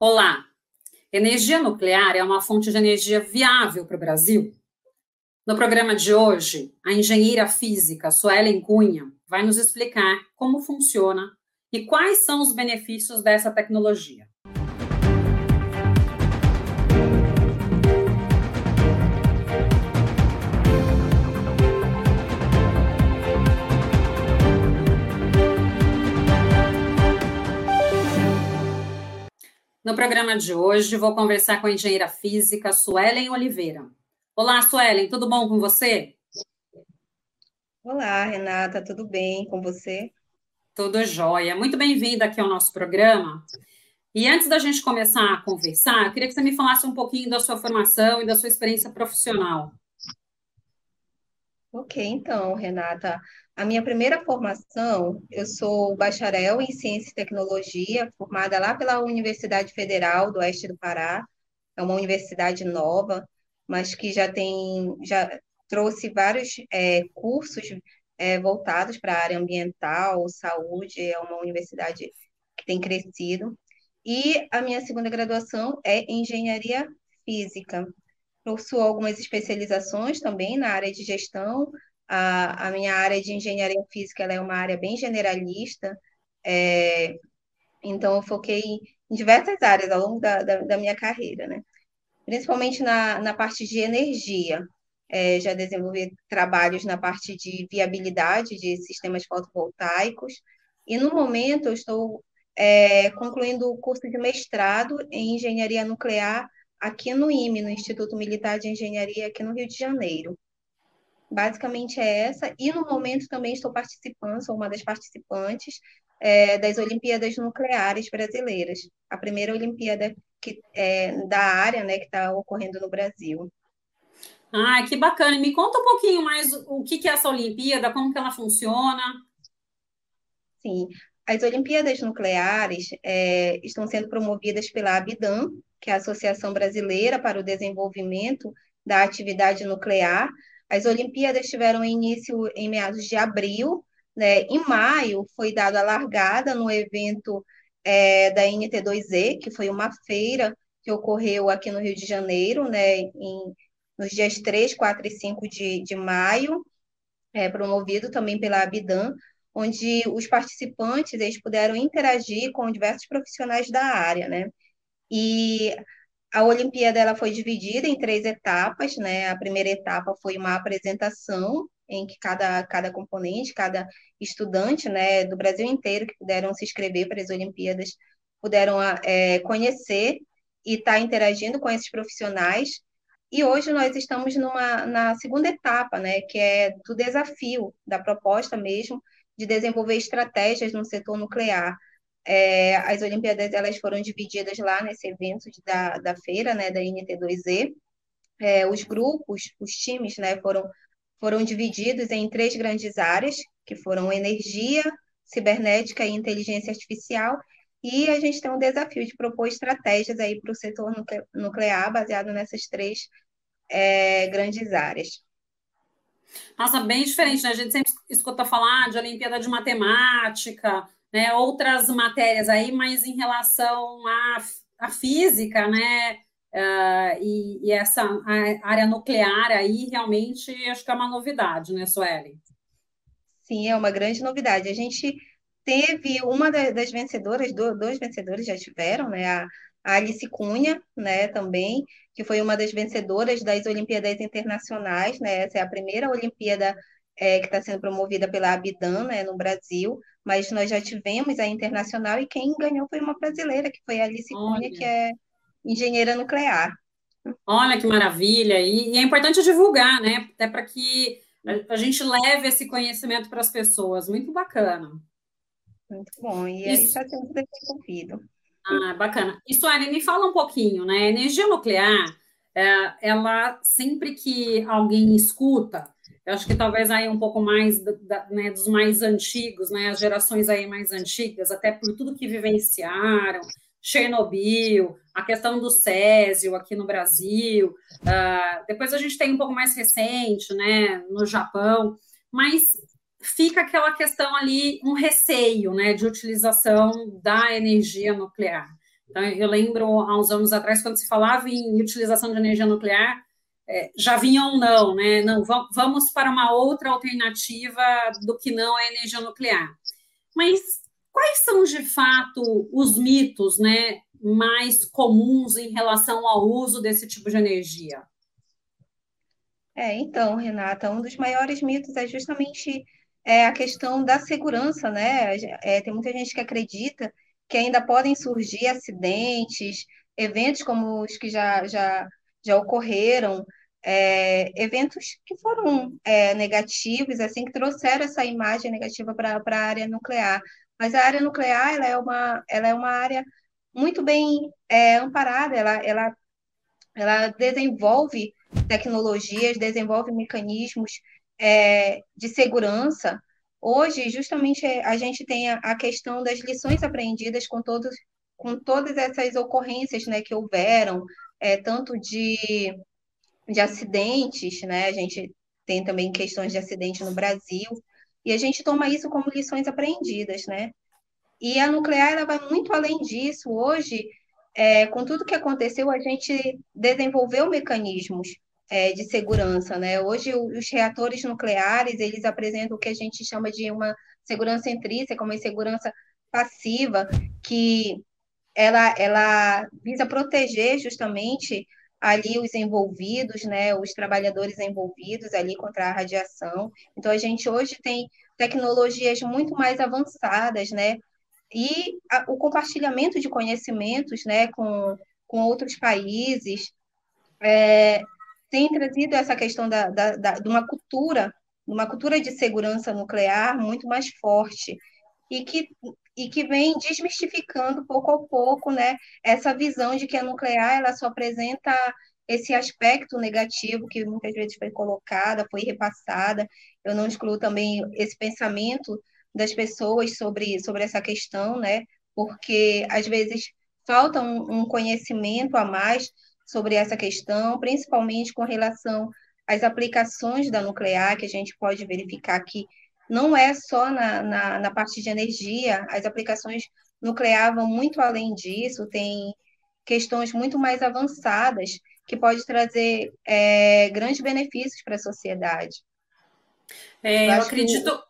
Olá! Energia nuclear é uma fonte de energia viável para o Brasil? No programa de hoje, a engenheira física Suelen Cunha vai nos explicar como funciona e quais são os benefícios dessa tecnologia. No programa de hoje, vou conversar com a engenheira física Suelen Oliveira. Olá, Suelen, tudo bom com você? Olá, Renata, tudo bem com você? Tudo jóia. Muito bem-vinda aqui ao nosso programa. E antes da gente começar a conversar, eu queria que você me falasse um pouquinho da sua formação e da sua experiência profissional. Ok, então, Renata, a minha primeira formação, eu sou bacharel em Ciência e Tecnologia, formada lá pela Universidade Federal do Oeste do Pará. É uma universidade nova, mas que já tem, já trouxe vários é, cursos é, voltados para a área ambiental, saúde. É uma universidade que tem crescido. E a minha segunda graduação é Engenharia Física. Possuo algumas especializações também na área de gestão, a, a minha área de engenharia física é uma área bem generalista, é, então eu foquei em diversas áreas ao longo da, da, da minha carreira, né? Principalmente na, na parte de energia. É, já desenvolvi trabalhos na parte de viabilidade de sistemas fotovoltaicos, e no momento eu estou é, concluindo o curso de mestrado em engenharia nuclear aqui no IME, no Instituto Militar de Engenharia, aqui no Rio de Janeiro. Basicamente é essa. E no momento também estou participando, sou uma das participantes é, das Olimpíadas Nucleares Brasileiras, a primeira Olimpíada que, é, da área né, que está ocorrendo no Brasil. Ah, que bacana. Me conta um pouquinho mais o que, é essa Olimpíada, como que ela funciona. Sim, as Olimpíadas Nucleares é, estão sendo promovidas pela ABIDAN, que é a Associação Brasileira para o Desenvolvimento da Atividade Nuclear, as Olimpíadas tiveram início em meados de abril, né? Em maio foi dada a largada no evento é, da NT2E, que foi uma feira que ocorreu aqui no Rio de Janeiro, né? Em, nos dias 3, 4 e 5 de, de maio, é, promovido também pela Abidan, onde os participantes eles puderam interagir com diversos profissionais da área, né? E a Olimpíada ela foi dividida em três etapas, né? A primeira etapa foi uma apresentação em que cada, cada componente, cada estudante, né, do Brasil inteiro que puderam se inscrever para as Olimpíadas, puderam é, conhecer e estar tá interagindo com esses profissionais. E hoje nós estamos numa, na segunda etapa, né, que é do desafio, da proposta mesmo de desenvolver estratégias no setor nuclear. É, as Olimpíadas elas foram divididas lá nesse evento de, da, da feira, né, da NT2E. É, os grupos, os times, né, foram, foram divididos em três grandes áreas, que foram energia, cibernética e inteligência artificial. E a gente tem um desafio de propor estratégias aí para o setor nuclear baseado nessas três é, grandes áreas. Nossa, bem diferente, né? A gente sempre escuta falar de Olimpíada de Matemática, né, outras matérias aí, mas em relação à, à física, né, uh, e, e, essa área nuclear aí, realmente, acho que é uma novidade, né, Sueli? Sim, é uma grande novidade. A gente teve uma das vencedoras, dois vencedores já tiveram, né, a, a Alice Cunha, né, também, que foi uma das vencedoras das Olimpíadas Internacionais, né, essa é a primeira Olimpíada é, que está sendo promovida pela Abidan, né, no Brasil, mas nós já tivemos a internacional e quem ganhou foi uma brasileira, que foi a Alice Cunha, que é engenheira nuclear. Olha que maravilha! E, e é importante divulgar, né? Até para que a gente leve esse conhecimento para as pessoas. Muito bacana. Muito bom. E aí está sendo desenvolvido. Ah, bacana. E me fala um pouquinho, né? Energia nuclear, é, ela sempre que alguém escuta, eu acho que talvez aí um pouco mais da, né, dos mais antigos, né, as gerações aí mais antigas, até por tudo que vivenciaram, Chernobyl, a questão do Césio aqui no Brasil, uh, depois a gente tem um pouco mais recente, né, no Japão, mas fica aquela questão ali, um receio, né, de utilização da energia nuclear. Então, eu lembro, há uns anos atrás, quando se falava em utilização de energia nuclear, é, já vinham não, né? Não, vamos para uma outra alternativa do que não a energia nuclear. Mas quais são, de fato, os mitos né, mais comuns em relação ao uso desse tipo de energia? É, então, Renata, um dos maiores mitos é justamente é, a questão da segurança, né? É, tem muita gente que acredita que ainda podem surgir acidentes, eventos como os que já, já, já ocorreram, é, eventos que foram é, negativos, assim, que trouxeram essa imagem negativa para a área nuclear. Mas a área nuclear ela é, uma, ela é uma área muito bem é, amparada, ela, ela, ela desenvolve tecnologias, desenvolve mecanismos é, de segurança. Hoje, justamente, a gente tem a, a questão das lições aprendidas com todos com todas essas ocorrências né, que houveram, é, tanto de de acidentes, né? A gente tem também questões de acidente no Brasil, e a gente toma isso como lições aprendidas, né? E a nuclear ela vai muito além disso. Hoje, é, com tudo que aconteceu, a gente desenvolveu mecanismos é, de segurança, né? Hoje, os reatores nucleares eles apresentam o que a gente chama de uma segurança intrínseca, uma segurança passiva, que ela, ela visa proteger justamente ali os envolvidos, né, os trabalhadores envolvidos ali contra a radiação. Então a gente hoje tem tecnologias muito mais avançadas, né, e a, o compartilhamento de conhecimentos, né, com, com outros países é, tem trazido essa questão da, da, da, de uma cultura, uma cultura de segurança nuclear muito mais forte e que e que vem desmistificando pouco a pouco, né, essa visão de que a nuclear ela só apresenta esse aspecto negativo que muitas vezes foi colocada, foi repassada. Eu não excluo também esse pensamento das pessoas sobre, sobre essa questão, né, porque às vezes falta um, um conhecimento a mais sobre essa questão, principalmente com relação às aplicações da nuclear, que a gente pode verificar que não é só na, na, na parte de energia, as aplicações nuclear vão muito além disso, tem questões muito mais avançadas que pode trazer é, grandes benefícios para a sociedade. É, eu, eu acredito.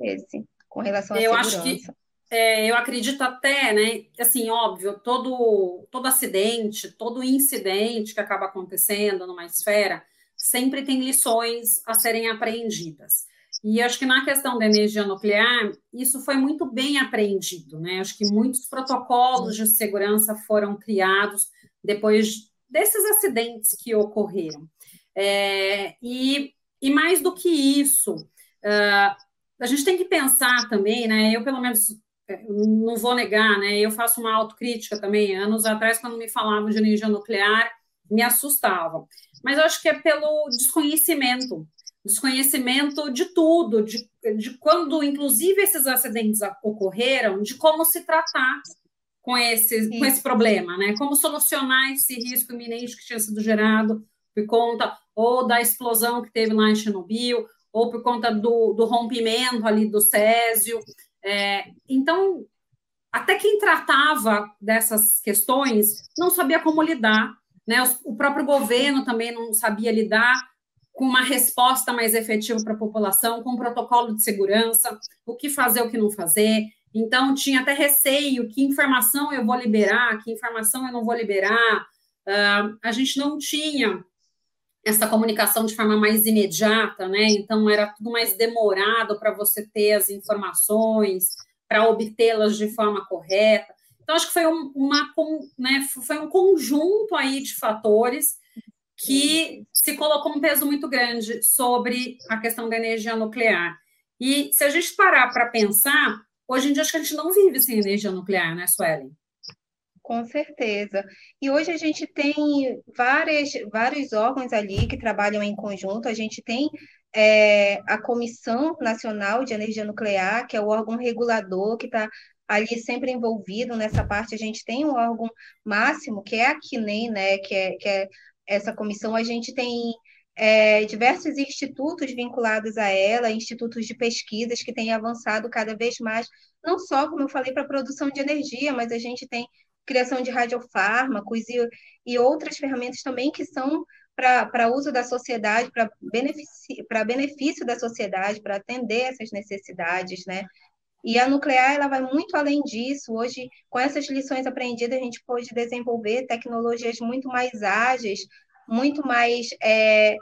Esse, com relação à eu segurança. Acho que, é, eu acredito até, né? Assim, óbvio, todo, todo acidente, todo incidente que acaba acontecendo numa esfera sempre tem lições a serem aprendidas. E acho que na questão da energia nuclear, isso foi muito bem aprendido, né? Acho que muitos protocolos de segurança foram criados depois desses acidentes que ocorreram. É, e, e mais do que isso, uh, a gente tem que pensar também, né? Eu, pelo menos, é, não vou negar, né? Eu faço uma autocrítica também. Anos atrás, quando me falavam de energia nuclear, me assustava. Mas eu acho que é pelo desconhecimento desconhecimento de tudo, de, de quando, inclusive, esses acidentes ocorreram, de como se tratar com esse, com esse problema, né? Como solucionar esse risco iminente que tinha sido gerado por conta ou da explosão que teve lá em Chernobyl, ou por conta do, do rompimento ali do Césio. É, então, até quem tratava dessas questões não sabia como lidar, né? O, o próprio governo também não sabia lidar com uma resposta mais efetiva para a população, com um protocolo de segurança, o que fazer, o que não fazer. Então, tinha até receio, que informação eu vou liberar, que informação eu não vou liberar. Uh, a gente não tinha essa comunicação de forma mais imediata, né? Então, era tudo mais demorado para você ter as informações, para obtê-las de forma correta. Então, acho que foi um, uma, né, foi um conjunto aí de fatores que se colocou um peso muito grande sobre a questão da energia nuclear. E se a gente parar para pensar, hoje em dia acho que a gente não vive sem energia nuclear, né, Suelen? Com certeza. E hoje a gente tem várias, vários órgãos ali que trabalham em conjunto. A gente tem é, a Comissão Nacional de Energia Nuclear, que é o órgão regulador que está ali sempre envolvido nessa parte. A gente tem um órgão máximo, que é a CNEM, né, que é, que é essa comissão, a gente tem é, diversos institutos vinculados a ela, institutos de pesquisas que têm avançado cada vez mais, não só, como eu falei, para a produção de energia, mas a gente tem criação de radiofármacos e, e outras ferramentas também que são para uso da sociedade, para benefício, benefício da sociedade, para atender essas necessidades, né? E a nuclear ela vai muito além disso. Hoje, com essas lições aprendidas, a gente pode desenvolver tecnologias muito mais ágeis, muito mais é,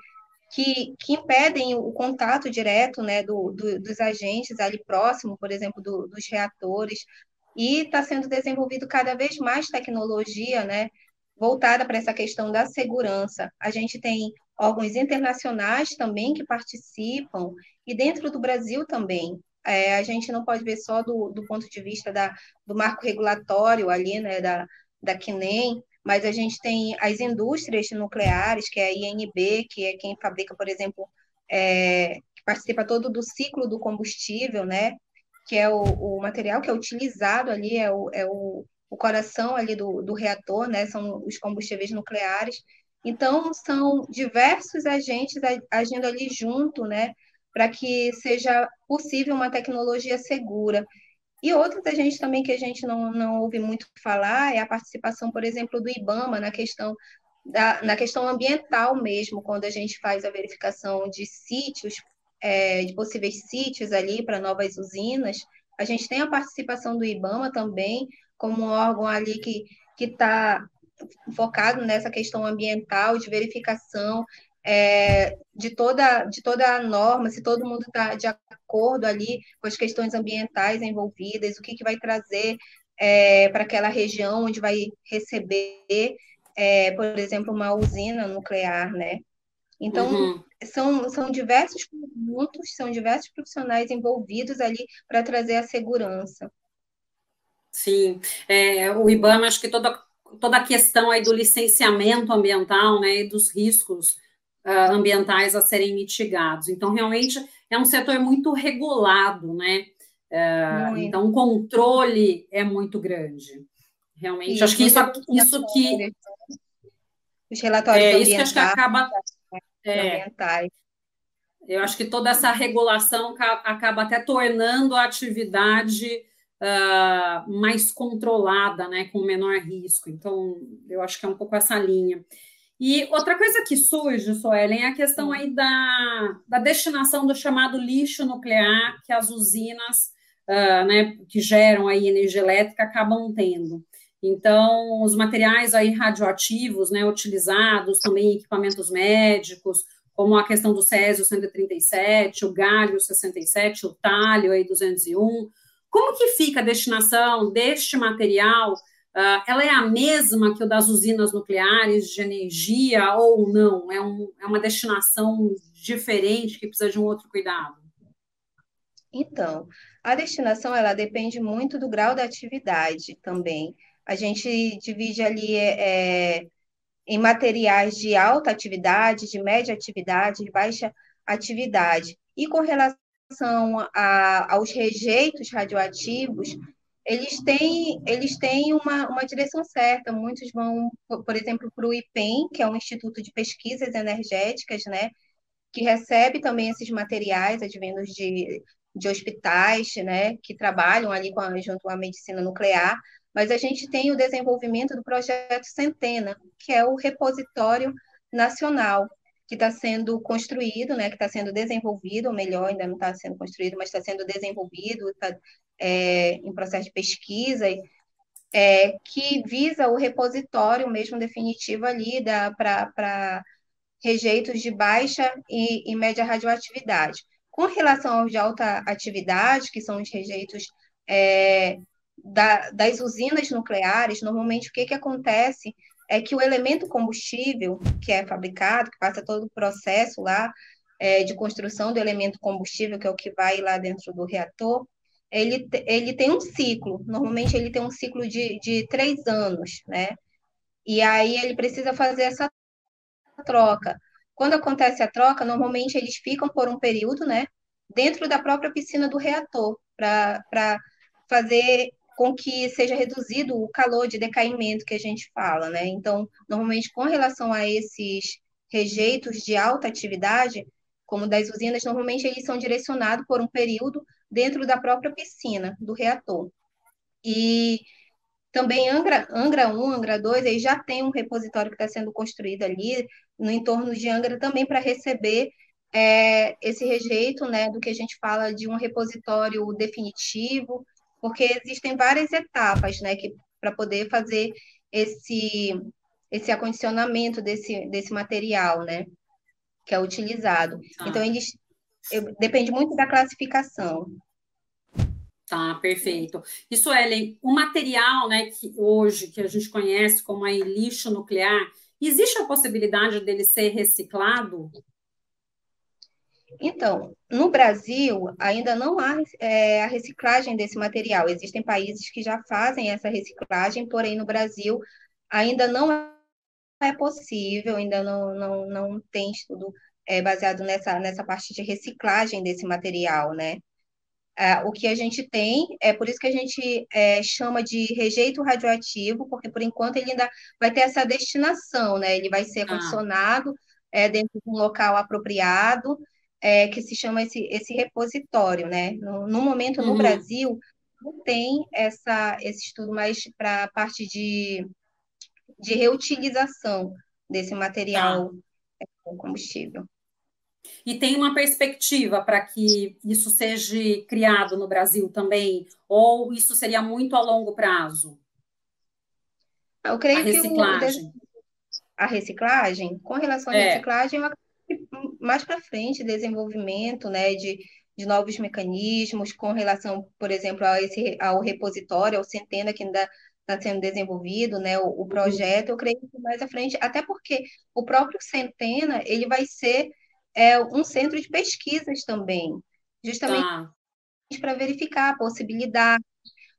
que, que, impedem o contato direto né, do, do, dos agentes ali próximo, por exemplo, do, dos reatores. E está sendo desenvolvido cada vez mais tecnologia, né, voltada para essa questão da segurança. A gente tem órgãos internacionais também que participam, e dentro do Brasil também. É, a gente não pode ver só do, do ponto de vista da, do marco regulatório ali, né, da, da CNEM, mas a gente tem as indústrias nucleares, que é a INB, que é quem fabrica, por exemplo, é, que participa todo do ciclo do combustível, né, que é o, o material que é utilizado ali, é o, é o o coração ali do, do reator, né? São os combustíveis nucleares. Então, são diversos agentes agindo ali junto, né? Para que seja possível uma tecnologia segura. E outros agentes também que a gente não, não ouve muito falar é a participação, por exemplo, do IBAMA na questão da, na questão ambiental mesmo, quando a gente faz a verificação de sítios, é, de possíveis sítios ali para novas usinas, a gente tem a participação do IBAMA também, como um órgão ali que está focado nessa questão ambiental, de verificação é, de, toda, de toda a norma, se todo mundo está de acordo ali com as questões ambientais envolvidas, o que, que vai trazer é, para aquela região onde vai receber, é, por exemplo, uma usina nuclear, né? Então, uhum. são, são diversos pontos, são diversos profissionais envolvidos ali para trazer a segurança. Sim, é, o IBAMA, acho que toda, toda a questão aí do licenciamento ambiental, né, e dos riscos uh, ambientais a serem mitigados. Então, realmente, é um setor muito regulado, né, uh, então o controle é muito grande. Realmente, isso, acho que isso, isso que... Os relatórios é, isso que acho que acaba... É, eu acho que toda essa regulação acaba até tornando a atividade uh, mais controlada, né, com menor risco. Então, eu acho que é um pouco essa linha. E outra coisa que surge, Soelen, é a questão aí da, da destinação do chamado lixo nuclear que as usinas uh, né, que geram aí energia elétrica acabam tendo. Então, os materiais aí radioativos, né, utilizados também em equipamentos médicos, como a questão do césio 137, o galho 67, o talho aí 201, como que fica a destinação deste material? Uh, ela é a mesma que o das usinas nucleares de energia ou não? É, um, é uma destinação diferente que precisa de um outro cuidado? Então, a destinação ela depende muito do grau da atividade também. A gente divide ali é, em materiais de alta atividade, de média atividade, de baixa atividade. E com relação a, aos rejeitos radioativos, eles têm, eles têm uma, uma direção certa. Muitos vão, por exemplo, para o IPEM, que é um Instituto de Pesquisas Energéticas, né, que recebe também esses materiais advindos de, de hospitais, né, que trabalham ali com a, junto à medicina nuclear. Mas a gente tem o desenvolvimento do projeto Centena, que é o repositório nacional, que está sendo construído, né, que está sendo desenvolvido, ou melhor, ainda não está sendo construído, mas está sendo desenvolvido, está é, em processo de pesquisa, é, que visa o repositório mesmo definitivo ali para rejeitos de baixa e, e média radioatividade. Com relação aos de alta atividade, que são os rejeitos é, da, das usinas nucleares, normalmente o que, que acontece é que o elemento combustível que é fabricado, que passa todo o processo lá é, de construção do elemento combustível, que é o que vai lá dentro do reator, ele, ele tem um ciclo, normalmente ele tem um ciclo de, de três anos, né? E aí ele precisa fazer essa troca. Quando acontece a troca, normalmente eles ficam por um período, né? Dentro da própria piscina do reator, para fazer com que seja reduzido o calor de decaimento que a gente fala, né? Então, normalmente, com relação a esses rejeitos de alta atividade, como das usinas, normalmente eles são direcionados por um período dentro da própria piscina do reator. E Também Angra, Angra 1, Angra 2, aí já tem um repositório que está sendo construído ali no entorno de Angra também para receber é, esse rejeito, né, do que a gente fala de um repositório definitivo, porque existem várias etapas, né, que para poder fazer esse esse acondicionamento desse, desse material, né, que é utilizado. Ah. Então eles eu, depende muito da classificação. Tá, perfeito. Isso, Ellen, o material, né, que hoje que a gente conhece como aí lixo nuclear, existe a possibilidade dele ser reciclado? Então, no Brasil, ainda não há é, a reciclagem desse material. Existem países que já fazem essa reciclagem, porém, no Brasil, ainda não é possível, ainda não, não, não tem estudo é, baseado nessa, nessa parte de reciclagem desse material, né? É, o que a gente tem, é por isso que a gente é, chama de rejeito radioativo, porque por enquanto ele ainda vai ter essa destinação, né? Ele vai ser ah. condicionado ah. dentro de um local apropriado, é, que se chama esse, esse repositório, né? No, no momento, no uhum. Brasil, não tem essa, esse estudo mais para a parte de, de reutilização desse material ah. combustível. E tem uma perspectiva para que isso seja criado no Brasil também? Ou isso seria muito a longo prazo? Eu creio a reciclagem. que o, a reciclagem, com relação à é. reciclagem, mais para frente, desenvolvimento né, de, de novos mecanismos com relação, por exemplo, a esse, ao repositório, ao Centena, que ainda está sendo desenvolvido, né, o, o, uhum. projeto, eu creio que mais à frente, até porque o próprio Centena, ele vai ser é um centro de pesquisas também, justamente ah. para verificar a possibilidade,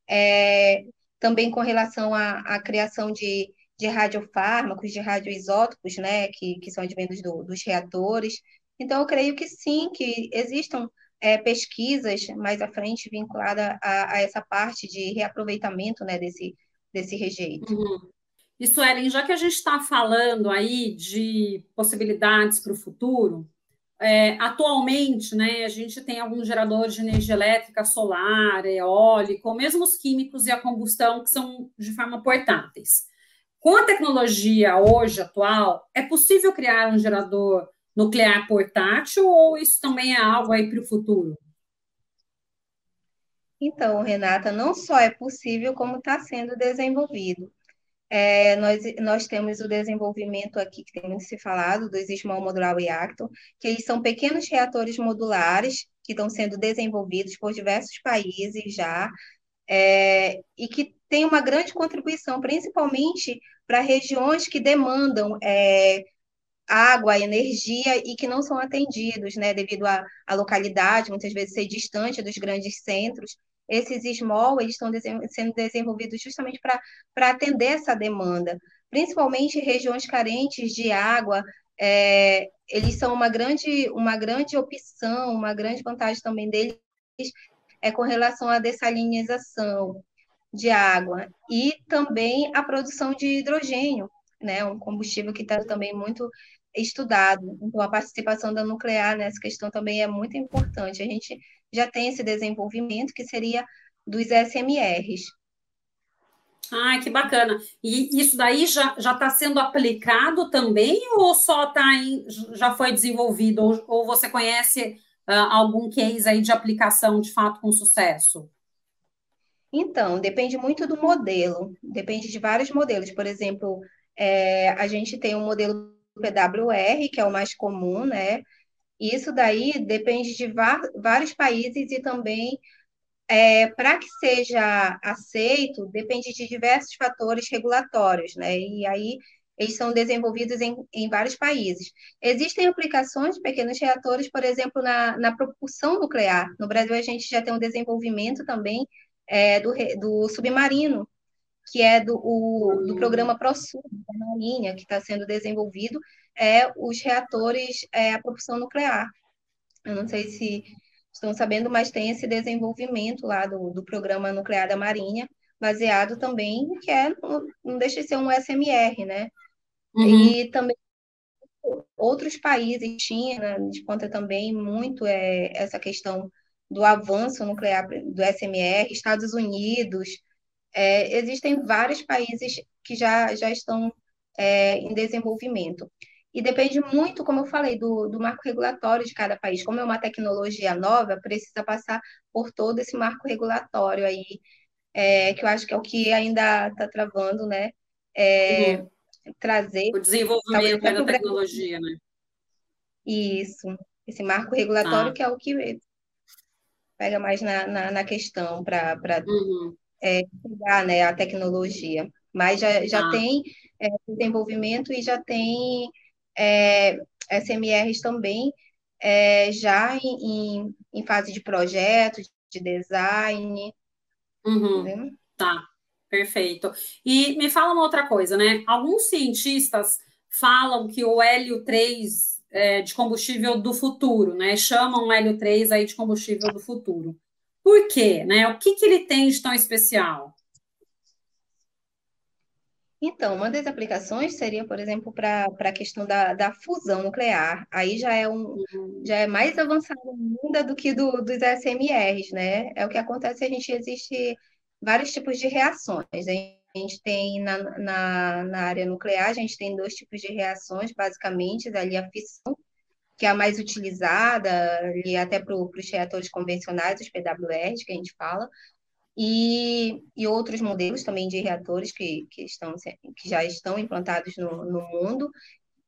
é, também com relação à, à criação de, de radiofármacos, de radioisótopos, né, que, que são advindos do, dos reatores. Então, eu creio que sim, que existam é, pesquisas mais à frente vinculadas a, a, essa parte de reaproveitamento né, desse, desse rejeito. Uhum. E Suelen, já que a gente está falando aí de possibilidades para o futuro, é, atualmente, né, a gente tem alguns geradores de energia elétrica solar, eólico, mesmo os químicos e a combustão, que são de forma portáteis. Com a tecnologia hoje atual, é possível criar um gerador nuclear portátil ou isso também é algo aí para o futuro? Então, Renata, não só é possível, como está sendo desenvolvido. É, nós, nós temos o desenvolvimento aqui, que tem se falado, do Small Modular Reactor, que eles são pequenos reatores modulares que estão sendo desenvolvidos por diversos países já, é, e que tem uma grande contribuição, principalmente para regiões que demandam é, água, energia e que não são atendidos, né, devido à localidade, muitas vezes ser distante dos grandes centros esses small eles estão sendo desenvolvidos justamente para atender essa demanda, principalmente regiões carentes de água, é, eles são uma grande, uma grande opção, uma grande vantagem também deles é com relação à dessalinização de água e também a produção de hidrogênio, né, um combustível que está também muito estudado. Então, a participação da nuclear nessa questão também é muito importante. A gente já tem esse desenvolvimento que seria dos SMRs. Ah, que bacana. E isso daí já está sendo aplicado também ou só tá em, já foi desenvolvido? Ou, ou você conhece uh, algum case aí de aplicação de fato com sucesso? Então, depende muito do modelo, depende de vários modelos. Por exemplo, é, a gente tem um modelo PWR, que é o mais comum, né? Isso daí depende de vários países e também, é, para que seja aceito, depende de diversos fatores regulatórios, né? E aí eles são desenvolvidos em, em vários países. Existem aplicações de pequenos reatores, por exemplo, na, na propulsão nuclear. No Brasil, a gente já tem um desenvolvimento também é, do, do submarino, que é do, o, do programa ProSub, da Marinha, que está sendo desenvolvido, é os reatores é, a propulsão nuclear. Eu não sei se estão sabendo, mas tem esse desenvolvimento lá do, do programa nuclear da Marinha, baseado também, que é, não deixa de ser um SMR, né? Uhum. E também outros países, China, desconta também muito é, essa questão do avanço nuclear do SMR, Estados Unidos, é, existem vários países que já, já estão é, em desenvolvimento. E depende muito, como eu falei, do, do marco regulatório de cada país. Como é uma tecnologia nova, precisa passar por todo esse marco regulatório aí, é, que eu acho que é o que ainda está travando, né? É. Trazer. O desenvolvimento da tecnologia, né? Isso, esse marco regulatório ah. que é o que pega mais na, na, na questão para uhum. É, pegar né, a tecnologia. Mas já, já ah. tem é, desenvolvimento e já tem é, SMRs também é, já em, em, fase de projeto, de design. Uhum. Tá, perfeito. E me fala uma outra coisa, né? Alguns cientistas falam que o hélio 3 é, de combustível do futuro, né? Chamam o hélio 3 aí de combustível do futuro. Por quê? Né? O que, que ele tem de tão especial? Então, uma das aplicações seria, por exemplo, para a questão da, da fusão nuclear. Aí já é, um, uhum. já é mais avançado ainda do que do, dos SMRs, né? É o que acontece, a gente existe vários tipos de reações. A gente tem na, na, na área nuclear, a gente tem dois tipos de reações, basicamente, ali a fissão, que é a mais utilizada, ali até para os reatores convencionais, os PWRs, que a gente fala, e, e outros modelos também de reatores que, que, estão, que já estão implantados no, no mundo.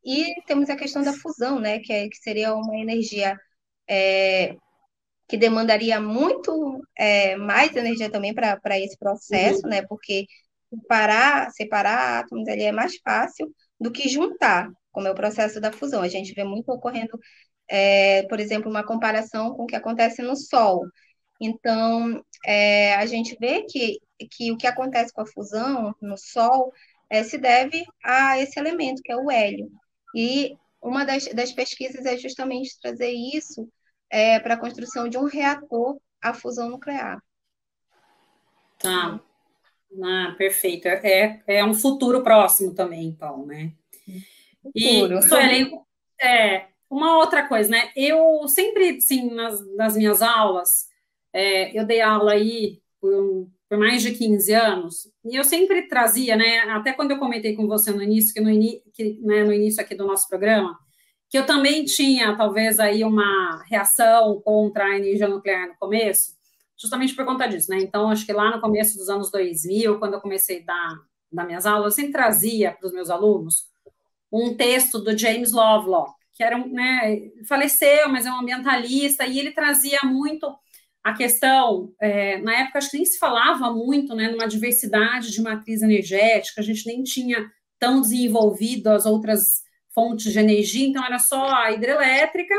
E temos a questão da fusão, né, que, é, que seria uma energia é, que demandaria muito é, mais energia também para esse processo, uhum. né, porque separar, separar átomos ali é mais fácil do que juntar, como é o processo da fusão. A gente vê muito ocorrendo, é, por exemplo, uma comparação com o que acontece no Sol. Então, é, a gente vê que, que o que acontece com a fusão no Sol é, se deve a esse elemento, que é o hélio. E uma das, das pesquisas é justamente trazer isso é, para a construção de um reator à fusão nuclear. Tá. Ah, perfeito. É, é um futuro próximo também, então, né? Futuro. E, Sueli, é, uma outra coisa, né? Eu sempre, sim, nas, nas minhas aulas, é, eu dei aula aí por, por, mais de 15 anos, e eu sempre trazia, né, até quando eu comentei com você no início, que no, que, né, no início aqui do nosso programa, que eu também tinha, talvez, aí uma reação contra a energia nuclear no começo, justamente por conta disso, né? Então, acho que lá no começo dos anos 2000, quando eu comecei a dar, dar minhas aulas, eu sempre trazia para os meus alunos um texto do James Lovelock, que era um, né, faleceu, mas é um ambientalista, e ele trazia muito a questão, é, na época, acho que nem se falava muito né, numa diversidade de matriz energética, a gente nem tinha tão desenvolvido as outras fontes de energia, então era só a hidrelétrica,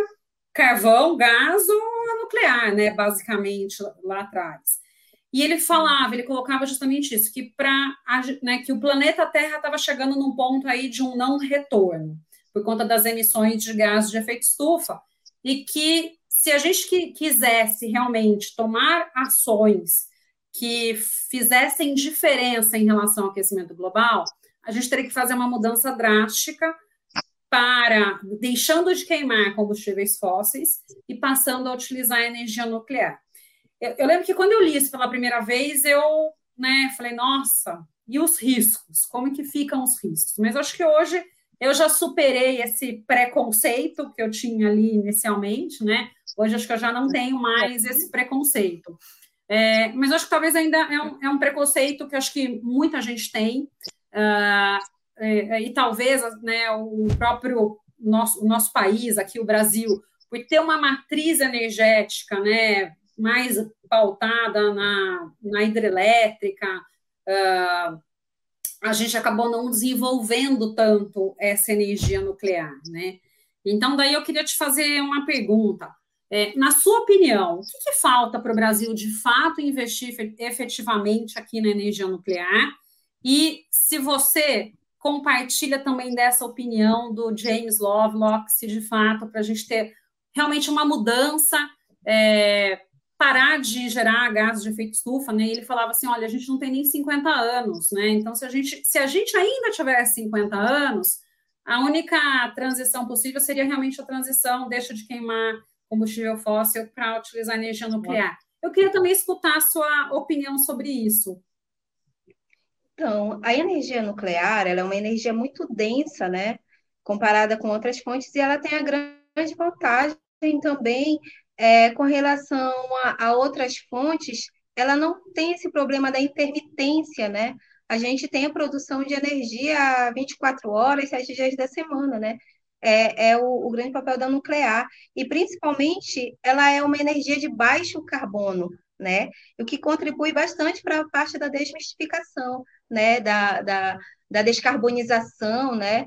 carvão, gás ou a nuclear, né, basicamente, lá atrás. E ele falava, ele colocava justamente isso, que para né, que o planeta Terra estava chegando num ponto aí de um não retorno, por conta das emissões de gases de efeito estufa, e que se a gente quisesse realmente tomar ações que fizessem diferença em relação ao aquecimento global, a gente teria que fazer uma mudança drástica para deixando de queimar combustíveis fósseis e passando a utilizar energia nuclear. Eu, lembro que quando eu li isso pela primeira vez, eu né, falei, nossa, e os riscos? Como que ficam os riscos? Mas acho que hoje eu já superei esse preconceito que eu tinha ali inicialmente, né? Hoje acho que eu já não tenho mais esse preconceito. É, mas acho que talvez ainda é um, é um, preconceito que acho que muita gente tem, uh, é, e talvez né, o próprio nosso, o nosso país, aqui o Brasil, por ter uma matriz energética né, mais pautada na, na hidrelétrica, uh, a gente acabou não desenvolvendo tanto essa energia nuclear. Né? Então, daí eu queria te fazer uma pergunta. É, na sua opinião, o que, que falta para o Brasil de fato investir efetivamente aqui na energia nuclear? E se você compartilha também dessa opinião do James Lovelock, se de fato, para a gente ter realmente uma mudança, é, parar de gerar gases de efeito estufa, né? Ele falava assim: olha, a gente não tem nem 50 anos, né? Então, se a gente, se a gente ainda tiver 50 anos, a única transição possível seria realmente a transição, deixa de queimar combustível fóssil para utilizar energia nuclear. Eu queria também escutar a sua opinião sobre isso. Então, a energia nuclear, ela é uma energia muito densa, né? Comparada com outras fontes, e ela tem a grande vantagem também é, com relação a, a outras fontes, ela não tem esse problema da intermitência, né? A gente tem a produção de energia 24 horas, 7 dias da semana, né? É, é o, o, grande papel da nuclear. E, principalmente, ela é uma energia de baixo carbono, né? O que contribui bastante para a parte da desmistificação, né? Da, da, da descarbonização, né?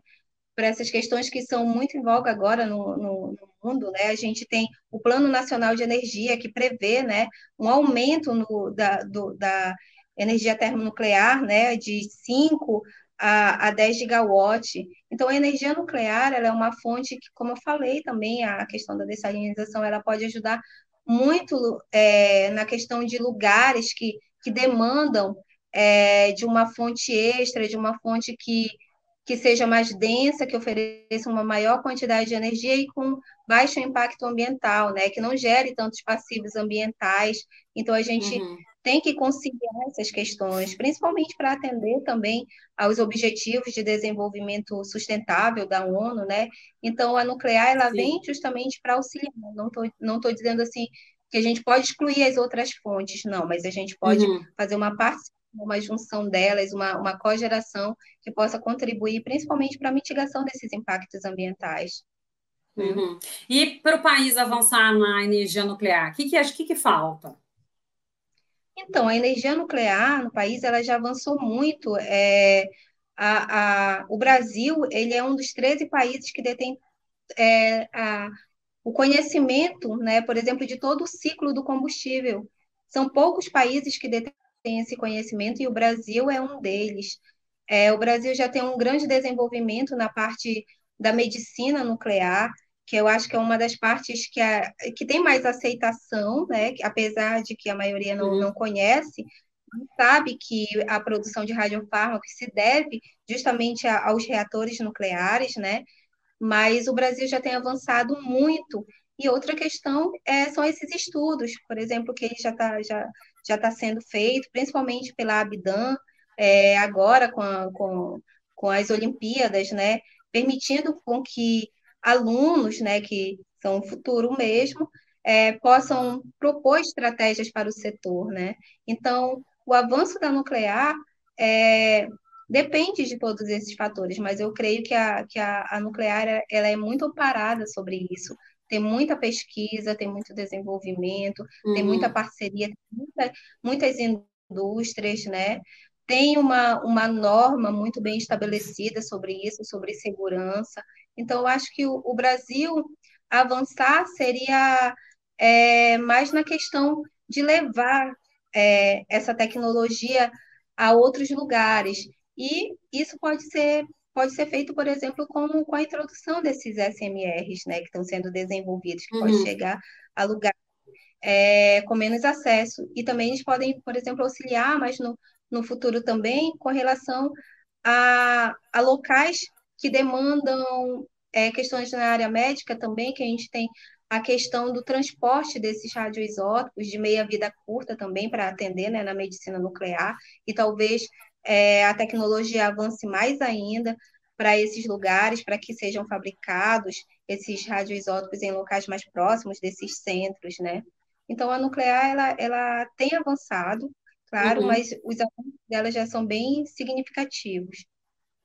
Para essas questões que são muito em voga agora no, no, no, mundo, né? A gente tem o Plano Nacional de Energia que prevê, né? Um aumento no, da, do, da energia termonuclear, né? De 5 a, a 10 gigawatts. Então, a energia nuclear ela é uma fonte que, como eu falei também, a questão da dessalinização, ela pode ajudar muito é, na questão de lugares que, que demandam é, de uma fonte extra, de uma fonte que, que seja mais densa, que ofereça uma maior quantidade de energia e com baixo impacto ambiental, né? Que não gere tantos passivos ambientais. Então, a gente uhum. tem que conciliar essas questões, principalmente para atender também aos objetivos de desenvolvimento sustentável da ONU, né? Então, a nuclear, ela Sim. vem justamente para auxiliar. Não estou não tô dizendo assim que a gente pode excluir as outras fontes, não, mas a gente pode uhum. fazer uma parte uma junção delas, uma, uma cogeração que possa contribuir principalmente para a mitigação desses impactos ambientais. Uhum. E para o país avançar na energia nuclear, o que, que, que, que falta? Então, a energia nuclear no país ela já avançou muito. É, a, a, o Brasil ele é um dos 13 países que detém é, a, o conhecimento, né, por exemplo, de todo o ciclo do combustível. São poucos países que detêm esse conhecimento e o Brasil é um deles. É, o Brasil já tem um grande desenvolvimento na parte da medicina nuclear que eu acho que é uma das partes que, a, que tem mais aceitação, né? apesar de que a maioria não, uhum. não conhece, sabe que a produção de radiofármacos se deve justamente a, aos reatores nucleares, né? Mas o Brasil já tem avançado muito. E outra questão é, são esses estudos, por exemplo, que ele já está já, já tá sendo feito, principalmente pela Abdan, é, agora com, a, com, com as Olimpíadas, né? Permitindo com que alunos, né, que são o futuro mesmo, é, possam propor estratégias para o setor, né? Então, o avanço da nuclear é, depende de todos esses fatores, mas eu creio que a, que a, a nuclear ela é muito parada sobre isso. Tem muita pesquisa, tem muito desenvolvimento, uhum. tem muita parceria, tem muita, muitas indústrias, né? Tem uma, uma norma muito bem estabelecida sobre isso, sobre segurança. Então, eu acho que o, o Brasil avançar seria é, mais na questão de levar é, essa tecnologia a outros lugares. E isso pode ser, pode ser feito, por exemplo, com, com a introdução desses SMRs, né, que estão sendo desenvolvidos, que uhum. pode chegar a lugares é, com menos acesso. E também eles podem, por exemplo, auxiliar, mas no, no futuro também, com relação a, a locais que demandam é, questões na área médica também, que a gente tem a questão do transporte desses radioisótopos de meia-vida curta também para atender né, na medicina nuclear, e talvez é, a tecnologia avance mais ainda para esses lugares, para que sejam fabricados esses radioisótopos em locais mais próximos desses centros, né? Então, a nuclear, ela, ela tem avançado, claro, uhum. mas os avanços dela já são bem significativos.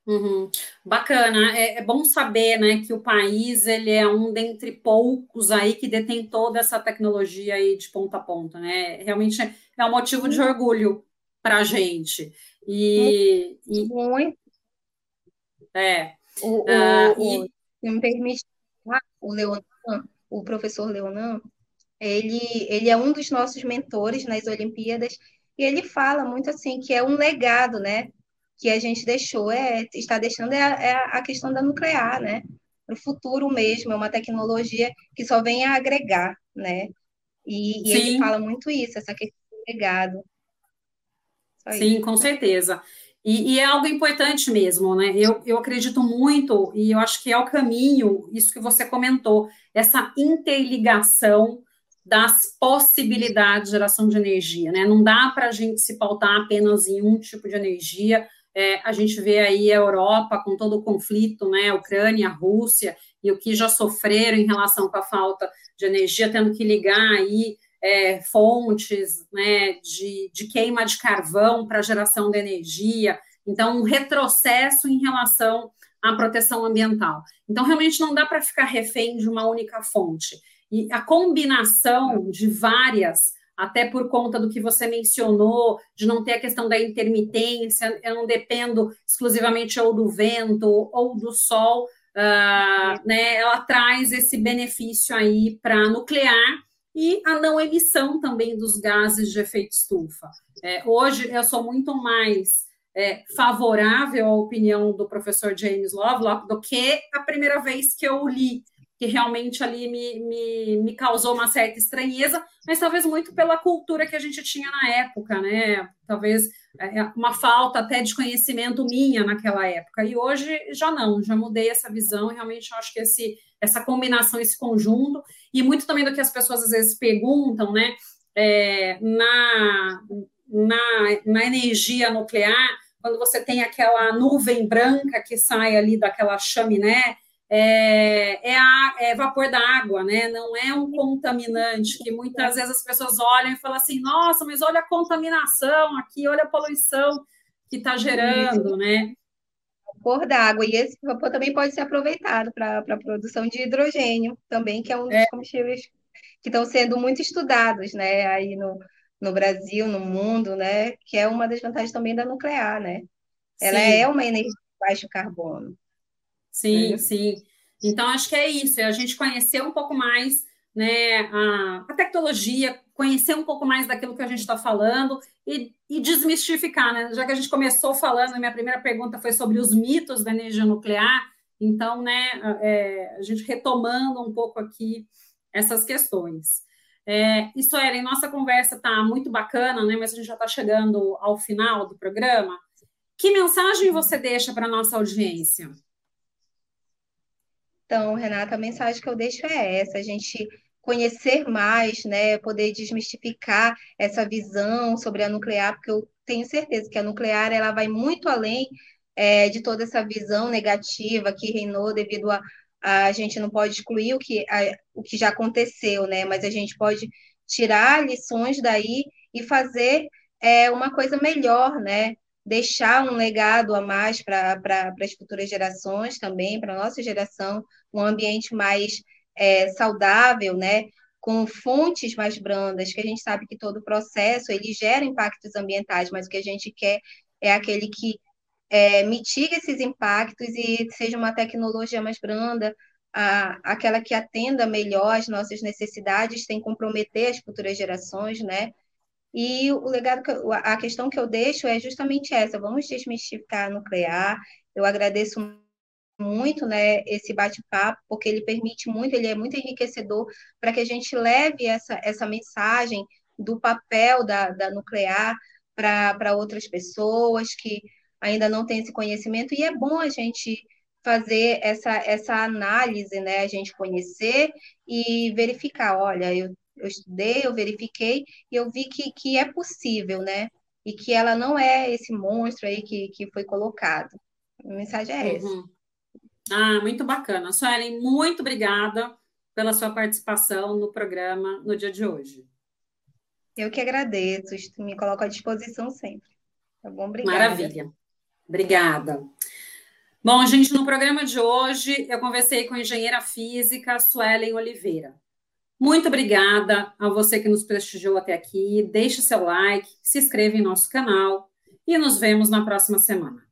Uhum. Bacana, é, é, bom saber, né, que o país ele é um dentre poucos aí que detém toda essa tecnologia aí de ponta a ponta, né? Realmente é um motivo de orgulho para a gente. E, Muito. E, é. O, uh, o, e... Se me permite, o Leonan, o professor Leonan, ele, ele é um dos nossos mentores nas Olimpíadas e ele fala muito assim que é um legado, né? que a gente deixou, é, está deixando é a, é a questão da nuclear, né? Para o futuro mesmo, é uma tecnologia que só vem a agregar, né? E, e ele fala muito isso, essa questão do legado. Só Sim, com certeza. E, e, é algo importante mesmo, né? Eu, eu acredito muito, e eu acho que é o caminho, isso que você comentou, essa interligação das possibilidades de geração de energia, né? Não dá para a gente se pautar apenas em um tipo de energia. É, a gente vê aí a Europa com todo o conflito, né? Ucrânia, Rússia, e o que já sofreram em relação com a falta de energia, tendo que ligar aí é, fontes né, de, de queima de carvão para geração de energia. Então, um retrocesso em relação à proteção ambiental. Então, realmente não dá para ficar refém de uma única fonte. E a combinação de várias, até por conta do que você mencionou, de não ter a questão da intermitência, eu não dependo exclusivamente ou do vento ou do sol, uh, né, ela traz esse benefício aí para nuclear e a não emissão também dos gases de efeito estufa. É, hoje eu sou muito mais é, favorável à opinião do professor James Lovelock do que a primeira vez que eu li que realmente ali me, me, me, causou uma certa estranheza, mas talvez muito pela cultura que a gente tinha na época, né? Talvez é, uma falta até de conhecimento minha naquela época. E hoje já não, já mudei essa visão realmente acho que esse, essa combinação, esse conjunto, e muito também do que as pessoas às vezes perguntam, né? É, na, na, na energia nuclear, quando você tem aquela nuvem branca que sai ali daquela chaminé, é, é, a, é vapor da água, né? Não é um contaminante que muitas vezes as pessoas olham e falam assim, nossa, mas olha a contaminação aqui, olha a poluição que está gerando, né? Vapor da água. E esse vapor também pode ser aproveitado para a produção de hidrogênio, também, que é um dos é. combustíveis que estão sendo muito estudados, né? Aí no, no Brasil, no mundo, né? Que é uma das vantagens também da nuclear, né? Ela Sim. é uma energia de baixo carbono. Sim, sim. Então, acho que é isso, é a gente conhecer um pouco mais né, a, a tecnologia, conhecer um pouco mais daquilo que a gente está falando e, e, desmistificar, né? Já que a gente começou falando, a minha primeira pergunta foi sobre os mitos da energia nuclear, então, né, é, a gente retomando um pouco aqui essas questões. É, isso era, em nossa conversa está muito bacana, né? Mas a gente já está chegando ao final do programa. Que mensagem você deixa para a nossa audiência? Então, Renata, a mensagem que eu deixo é essa: a gente conhecer mais, né, poder desmistificar essa visão sobre a nuclear, porque eu tenho certeza que a nuclear ela vai muito além é, de toda essa visão negativa que reinou devido a, a, gente não pode excluir o que, a, o que já aconteceu, né, mas a gente pode tirar lições daí e fazer é, uma coisa melhor, né, deixar um legado a mais para as futuras gerações também, para a nossa geração, um ambiente mais é, saudável, né? com fontes mais brandas, que a gente sabe que todo o processo ele gera impactos ambientais, mas o que a gente quer é aquele que é, mitiga esses impactos e seja uma tecnologia mais branda, a, aquela que atenda melhor as nossas necessidades, sem comprometer as futuras gerações, né? E o legado, que, a questão que eu deixo é justamente essa: vamos desmistificar a nuclear. Eu agradeço muito né, esse bate-papo, porque ele permite muito, ele é muito enriquecedor para que a gente leve essa, essa mensagem do papel da, da nuclear para outras pessoas que ainda não têm esse conhecimento, e é bom a gente fazer essa, essa análise, né, a gente conhecer e verificar, olha, eu eu estudei, eu verifiquei e eu vi que, que é possível, né? E que ela não é esse monstro aí que, que foi colocado. A mensagem é essa. Ah, muito bacana. Suelen, muito obrigada pela sua participação no programa no dia de hoje. Eu que agradeço, me coloco à disposição sempre. Tá bom? Obrigada. Maravilha. Obrigada. Bom, gente, no programa de hoje eu conversei com a engenheira física Suelen Oliveira. Muito obrigada a você que nos prestigiou até aqui. Deixe seu like, se inscreva em nosso canal e nos vemos na próxima semana.